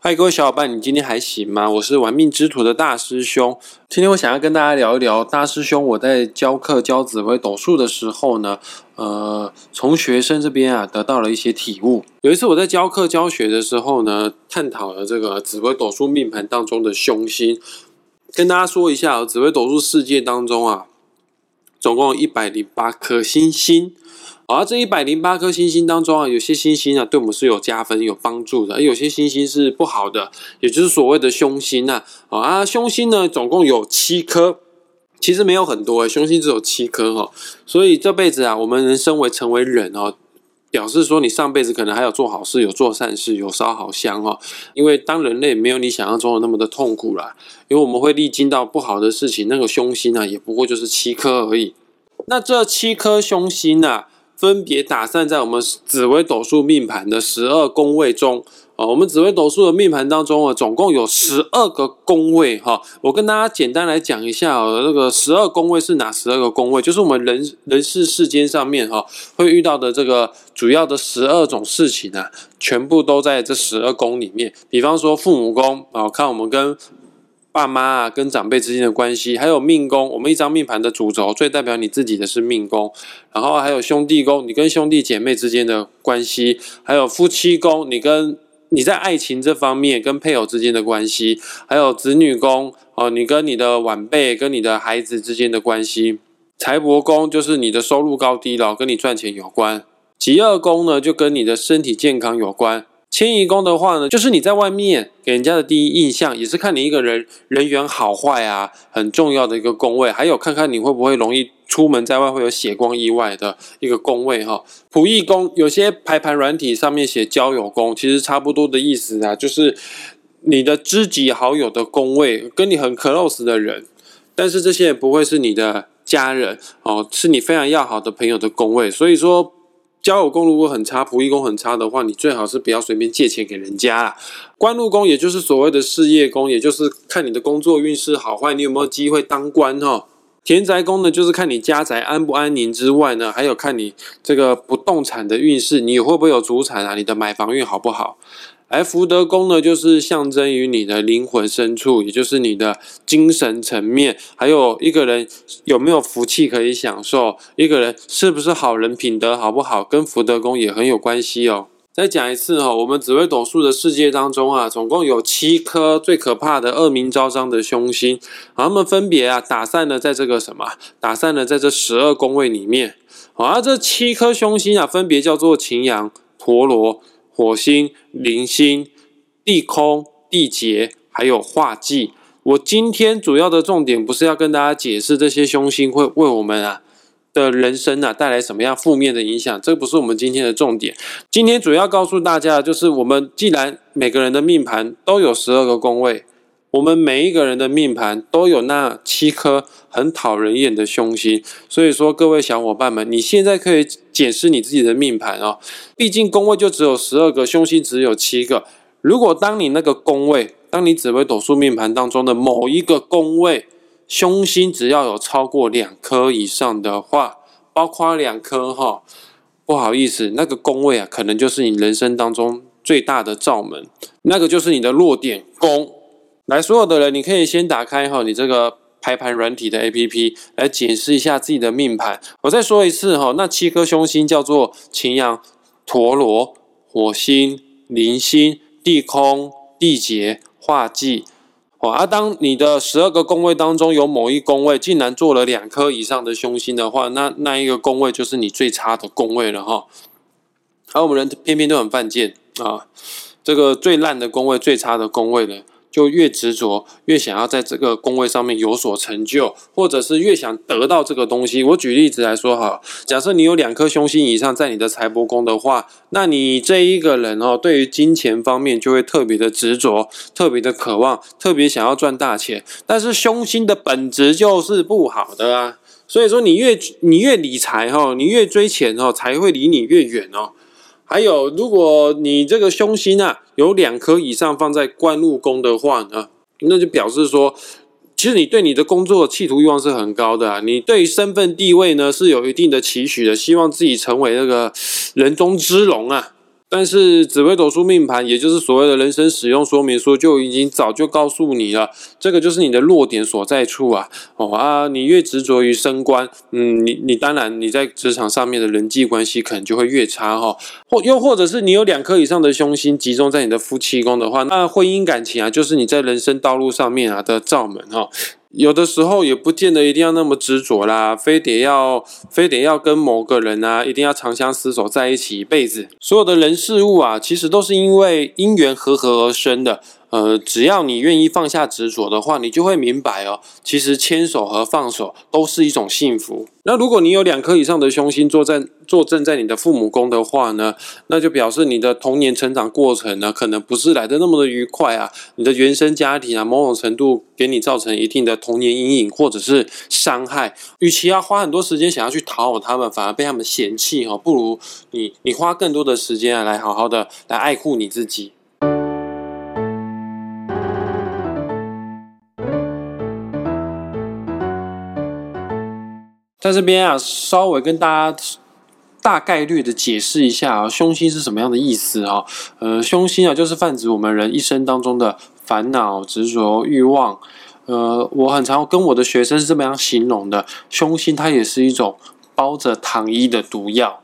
嗨，各位小伙伴，你今天还行吗？我是玩命之徒的大师兄。今天我想要跟大家聊一聊大师兄我在教课教紫微斗数的时候呢，呃，从学生这边啊得到了一些体悟。有一次我在教课教学的时候呢，探讨了这个紫微斗数命盘当中的凶星。跟大家说一下，紫微斗数世界当中啊，总共有一百零八颗星星。而这一百零八颗星星当中啊，有些星星啊对我们是有加分、有帮助的，而有些星星是不好的，也就是所谓的凶星呐。啊，凶星呢总共有七颗，其实没有很多，凶星只有七颗哈。所以这辈子啊，我们人生为成为人哦，表示说你上辈子可能还有做好事、有做善事、有烧好香哦。因为当人类没有你想象中的那么的痛苦啦，因为我们会历经到不好的事情，那个凶星啊也不过就是七颗而已。那这七颗凶星啊。分别打散在我们紫微斗数命盘的十二宫位中啊，我们紫微斗数的命盘当中啊，总共有十二个宫位哈。我跟大家简单来讲一下哦，那个十二宫位是哪十二个宫位？就是我们人人世世间上面哈会遇到的这个主要的十二种事情啊，全部都在这十二宫里面。比方说父母宫啊，看我们跟。爸妈啊，跟长辈之间的关系，还有命宫，我们一张命盘的主轴最代表你自己的是命宫，然后还有兄弟宫，你跟兄弟姐妹之间的关系，还有夫妻宫，你跟你在爱情这方面跟配偶之间的关系，还有子女宫哦，你跟你的晚辈跟你的孩子之间的关系，财帛宫就是你的收入高低了，跟你赚钱有关，吉二宫呢就跟你的身体健康有关。迁移宫的话呢，就是你在外面给人家的第一印象，也是看你一个人人缘好坏啊，很重要的一个宫位。还有看看你会不会容易出门在外会有血光意外的一个宫位哈。仆役宫有些排盘软体上面写交友宫，其实差不多的意思啊，就是你的知己好友的宫位，跟你很 close 的人，但是这些也不会是你的家人哦，是你非常要好的朋友的宫位，所以说。交友宫如果很差，仆役宫很差的话，你最好是不要随便借钱给人家啦。官禄宫也就是所谓的事业宫，也就是看你的工作运势好坏，你有没有机会当官哈。田宅宫呢，就是看你家宅安不安宁之外呢，还有看你这个不动产的运势，你会不会有主产啊？你的买房运好不好？而福德宫呢，就是象征于你的灵魂深处，也就是你的精神层面，还有一个人有没有福气可以享受，一个人是不是好人，品德好不好，跟福德宫也很有关系哦。再讲一次哈，我们紫微斗数的世界当中啊，总共有七颗最可怕的恶名昭彰的凶星，他们分别啊打散了在这个什么，打散了在这十二宫位里面。好，这七颗凶星啊，分别叫做擎羊、陀罗。火星、零星、地空、地劫，还有化忌。我今天主要的重点不是要跟大家解释这些凶星会为我们啊的人生啊带来什么样负面的影响，这不是我们今天的重点。今天主要告诉大家就是，我们既然每个人的命盘都有十二个宫位。我们每一个人的命盘都有那七颗很讨人厌的凶星，所以说各位小伙伴们，你现在可以检视你自己的命盘哦。毕竟宫位就只有十二个，凶星只有七个。如果当你那个宫位，当你紫微斗数命盘当中的某一个宫位凶星只要有超过两颗以上的话，包括两颗哈，不好意思，那个宫位啊，可能就是你人生当中最大的罩门，那个就是你的弱点宫。来，所有的人，你可以先打开哈，你这个排盘软体的 A P P 来检视一下自己的命盘。我再说一次哈，那七颗凶星叫做擎羊、陀罗、火星、铃星、地空、地劫、化忌。哦，啊当你的十二个宫位当中有某一宫位竟然做了两颗以上的凶星的话，那那一个宫位就是你最差的宫位了哈。而我们人偏偏都很犯贱啊，这个最烂的宫位、最差的宫位呢？就越执着，越想要在这个宫位上面有所成就，或者是越想得到这个东西。我举例子来说哈，假设你有两颗凶星以上在你的财帛宫的话，那你这一个人哦，对于金钱方面就会特别的执着，特别的渴望，特别想要赚大钱。但是凶星的本质就是不好的啊，所以说你越你越理财哈，你越追钱哦，才会离你越远哦。还有，如果你这个凶星啊有两颗以上放在官禄宫的话呢，那就表示说，其实你对你的工作的企图欲望是很高的啊，你对身份地位呢是有一定的期许的，希望自己成为那个人中之龙啊。但是紫微斗数命盘，也就是所谓的人生使用说明书，就已经早就告诉你了，这个就是你的弱点所在处啊！哦啊，你越执着于升官，嗯，你你当然你在职场上面的人际关系可能就会越差哈。或又或者是你有两颗以上的凶星集中在你的夫妻宫的话，那婚姻感情啊，就是你在人生道路上面啊的罩门哈。有的时候也不见得一定要那么执着啦，非得要非得要跟某个人啊，一定要长相厮守在一起一辈子。所有的人事物啊，其实都是因为因缘和合而生的。呃，只要你愿意放下执着的话，你就会明白哦，其实牵手和放手都是一种幸福。那如果你有两颗以上的凶星坐在坐镇在你的父母宫的话呢，那就表示你的童年成长过程呢，可能不是来的那么的愉快啊。你的原生家庭啊，某种程度给你造成一定的童年阴影或者是伤害。与其要花很多时间想要去讨好他们，反而被他们嫌弃哈，不如你你花更多的时间啊，来好好的来爱护你自己。在这边啊，稍微跟大家大概率的解释一下啊，凶星是什么样的意思啊？呃，凶星啊，就是泛指我们人一生当中的烦恼、执着、欲望。呃，我很常跟我的学生是这么样形容的：凶星它也是一种包着糖衣的毒药。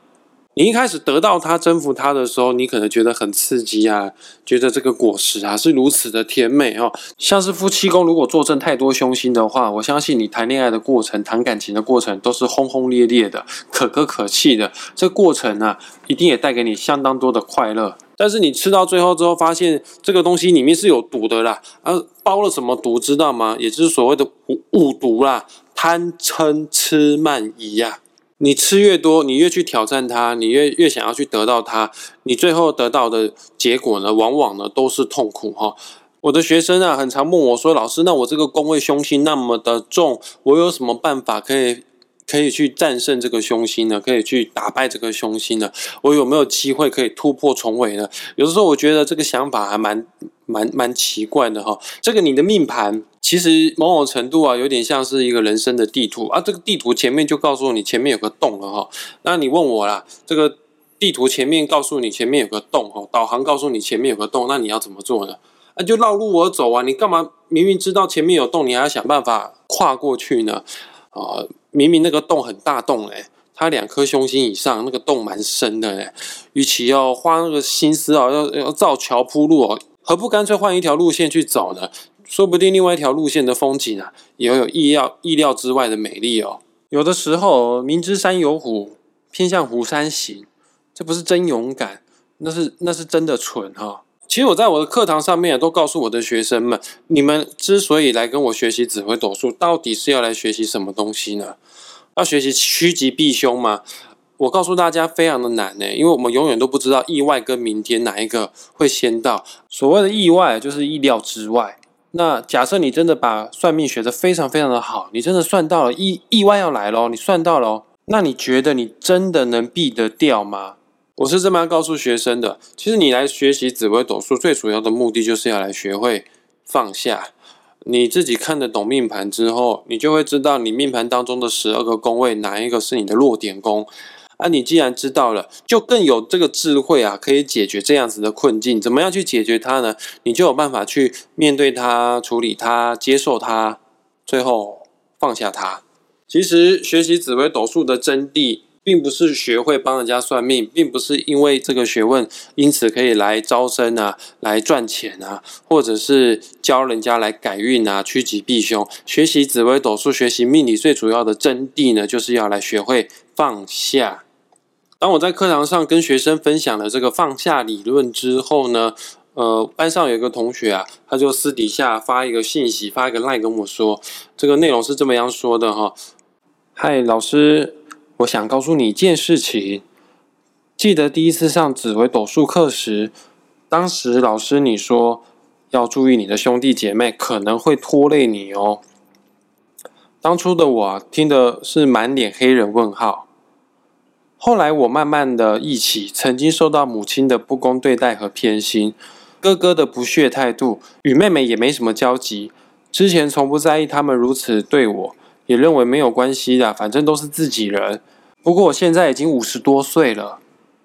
你一开始得到它、征服它的时候，你可能觉得很刺激啊，觉得这个果实啊是如此的甜美哦。像是夫妻宫如果坐镇太多凶星的话，我相信你谈恋爱的过程、谈感情的过程都是轰轰烈烈的、可歌可泣的。这过程呢，一定也带给你相当多的快乐。但是你吃到最后之后，发现这个东西里面是有毒的啦，啊，包了什么毒知道吗？也就是所谓的五五毒啦，贪嗔痴慢疑呀。你吃越多，你越去挑战它，你越越想要去得到它，你最后得到的结果呢，往往呢都是痛苦哈。我的学生啊，很常问我说：“老师，那我这个宫位凶星那么的重，我有什么办法可以可以去战胜这个凶星呢？可以去打败这个凶星呢？我有没有机会可以突破重围呢？”有的时候我觉得这个想法还蛮蛮蛮奇怪的哈。这个你的命盘。其实某种程度啊，有点像是一个人生的地图啊。这个地图前面就告诉你前面有个洞了哈。那你问我啦，这个地图前面告诉你前面有个洞哈，导航告诉你前面有个洞，那你要怎么做呢？那就绕路而走啊。你干嘛明明知道前面有洞，你还要想办法跨过去呢？啊，明明那个洞很大洞哎，它两颗凶星以上，那个洞蛮深的哎。与其要花那个心思啊，要要造桥铺路哦，何不干脆换一条路线去走呢？说不定另外一条路线的风景啊，也有意料意料之外的美丽哦。有的时候明知山有虎，偏向虎山行，这不是真勇敢，那是那是真的蠢哈。其实我在我的课堂上面都告诉我的学生们，你们之所以来跟我学习指挥斗数，到底是要来学习什么东西呢？要学习趋吉避凶吗？我告诉大家，非常的难呢，因为我们永远都不知道意外跟明天哪一个会先到。所谓的意外，就是意料之外。那假设你真的把算命学得非常非常的好，你真的算到了意意外要来咯，你算到了，那你觉得你真的能避得掉吗？我是这么告诉学生的。其实你来学习紫微斗数，最主要的目的就是要来学会放下。你自己看得懂命盘之后，你就会知道你命盘当中的十二个宫位哪一个是你的弱点宫。啊，你既然知道了，就更有这个智慧啊，可以解决这样子的困境。怎么样去解决它呢？你就有办法去面对它、处理它、接受它，最后放下它。其实学习紫微斗数的真谛，并不是学会帮人家算命，并不是因为这个学问，因此可以来招生啊，来赚钱啊，或者是教人家来改运啊，趋吉避凶。学习紫微斗数，学习命理，最主要的真谛呢，就是要来学会放下。当我在课堂上跟学生分享了这个放下理论之后呢，呃，班上有一个同学啊，他就私底下发一个信息，发一个 line 跟我说，这个内容是这么样说的哈。嗨，老师，我想告诉你一件事情。记得第一次上紫微斗数课时，当时老师你说要注意你的兄弟姐妹可能会拖累你哦。当初的我听的是满脸黑人问号。后来我慢慢的忆起，曾经受到母亲的不公对待和偏心，哥哥的不屑态度，与妹妹也没什么交集。之前从不在意他们如此对我，也认为没有关系的，反正都是自己人。不过我现在已经五十多岁了，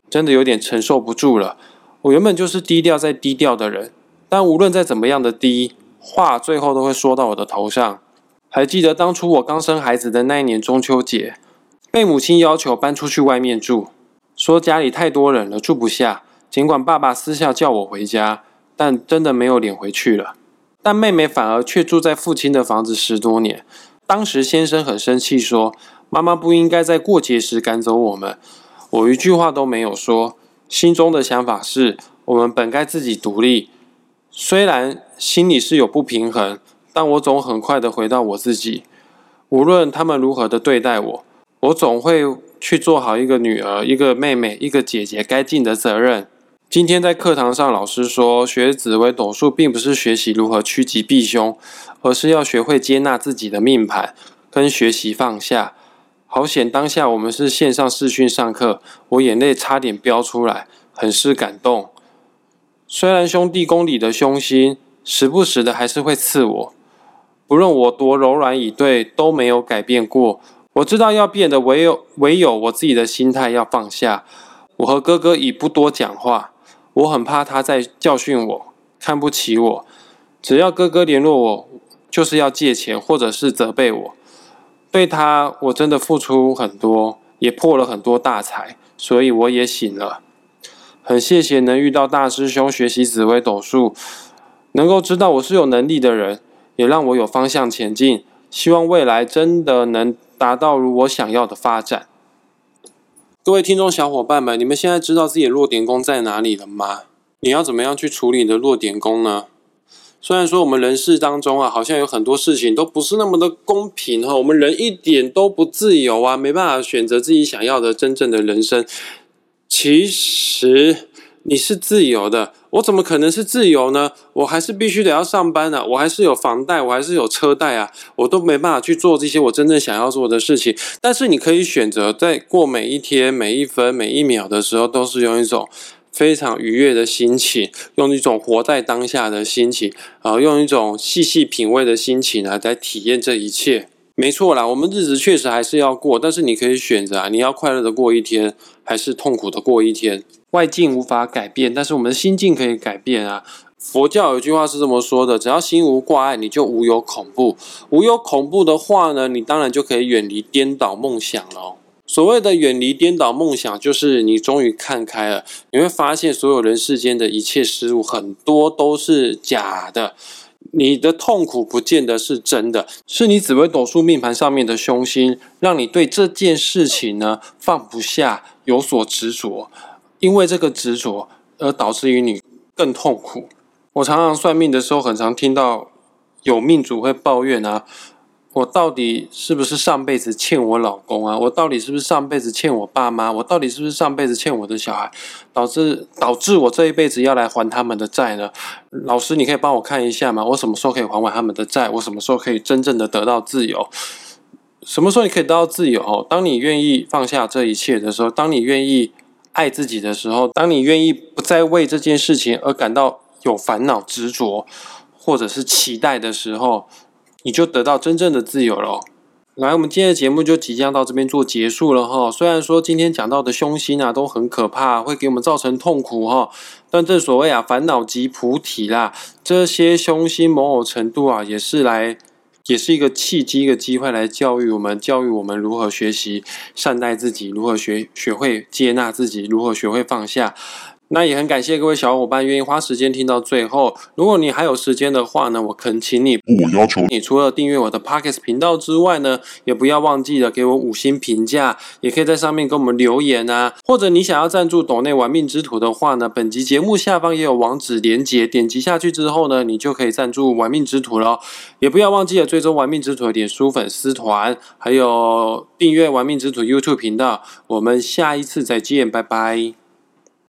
真的有点承受不住了。我原本就是低调再低调的人，但无论再怎么样的低，话最后都会说到我的头上。还记得当初我刚生孩子的那一年中秋节，被母亲要求搬出去外面住，说家里太多人了住不下。尽管爸爸私下叫我回家，但真的没有脸回去了。但妹妹反而却住在父亲的房子十多年。当时先生很生气，说：“妈妈不应该在过节时赶走我们。”我一句话都没有说，心中的想法是：我们本该自己独立。虽然心里是有不平衡，但我总很快的回到我自己。无论他们如何的对待我，我总会去做好一个女儿、一个妹妹、一个姐姐该尽的责任。今天在课堂上，老师说学紫微斗数并不是学习如何趋吉避凶，而是要学会接纳自己的命盘，跟学习放下。好险，当下我们是线上视讯上课，我眼泪差点飙出来，很是感动。虽然兄弟宫里的凶星时不时的还是会刺我，不论我多柔软以对，都没有改变过。我知道要变的唯有唯有我自己的心态要放下。我和哥哥已不多讲话。我很怕他在教训我，看不起我。只要哥哥联络我，就是要借钱或者是责备我。对他，我真的付出很多，也破了很多大财，所以我也醒了。很谢谢能遇到大师兄学习紫薇斗数，能够知道我是有能力的人，也让我有方向前进。希望未来真的能达到如我想要的发展。各位听众小伙伴们，你们现在知道自己的弱点宫在哪里了吗？你要怎么样去处理你的弱点宫呢？虽然说我们人世当中啊，好像有很多事情都不是那么的公平哈，我们人一点都不自由啊，没办法选择自己想要的真正的人生。其实你是自由的。我怎么可能是自由呢？我还是必须得要上班啊！我还是有房贷，我还是有车贷啊！我都没办法去做这些我真正想要做的事情。但是你可以选择，在过每一天、每一分、每一秒的时候，都是用一种非常愉悦的心情，用一种活在当下的心情，啊，用一种细细品味的心情来来体验这一切。没错啦，我们日子确实还是要过，但是你可以选择啊，你要快乐的过一天，还是痛苦的过一天。外境无法改变，但是我们的心境可以改变啊。佛教有句话是这么说的：只要心无挂碍，你就无有恐怖。无有恐怖的话呢，你当然就可以远离颠倒梦想了。所谓的远离颠倒梦想，就是你终于看开了，你会发现所有人世间的一切事物，很多都是假的。你的痛苦不见得是真的，是你紫微斗数命盘上面的凶星，让你对这件事情呢放不下，有所执着。因为这个执着而导致于你更痛苦。我常常算命的时候，很常听到有命主会抱怨啊，我到底是不是上辈子欠我老公啊？我到底是不是上辈子欠我爸妈？我到底是不是上辈子欠我的小孩，导致导致我这一辈子要来还他们的债呢？老师，你可以帮我看一下吗？我什么时候可以还完他们的债？我什么时候可以真正的得到自由？什么时候你可以得到自由？当你愿意放下这一切的时候，当你愿意。爱自己的时候，当你愿意不再为这件事情而感到有烦恼、执着，或者是期待的时候，你就得到真正的自由了。来，我们今天的节目就即将到这边做结束了哈。虽然说今天讲到的凶星啊都很可怕，会给我们造成痛苦哈，但正所谓啊，烦恼即菩提啦。这些凶星某种程度啊，也是来。也是一个契机，一个机会来教育我们，教育我们如何学习善待自己，如何学学会接纳自己，如何学会放下。那也很感谢各位小伙伴愿意花时间听到最后。如果你还有时间的话呢，我恳请你，我要求你除了订阅我的 Pockets 频道之外呢，也不要忘记了给我五星评价，也可以在上面给我们留言啊。或者你想要赞助岛内玩命之徒的话呢，本集节目下方也有网址连接，点击下去之后呢，你就可以赞助玩命之徒了。也不要忘记了追踪玩命之徒的脸书粉丝团，还有订阅玩命之徒 YouTube 频道。我们下一次再见，拜拜。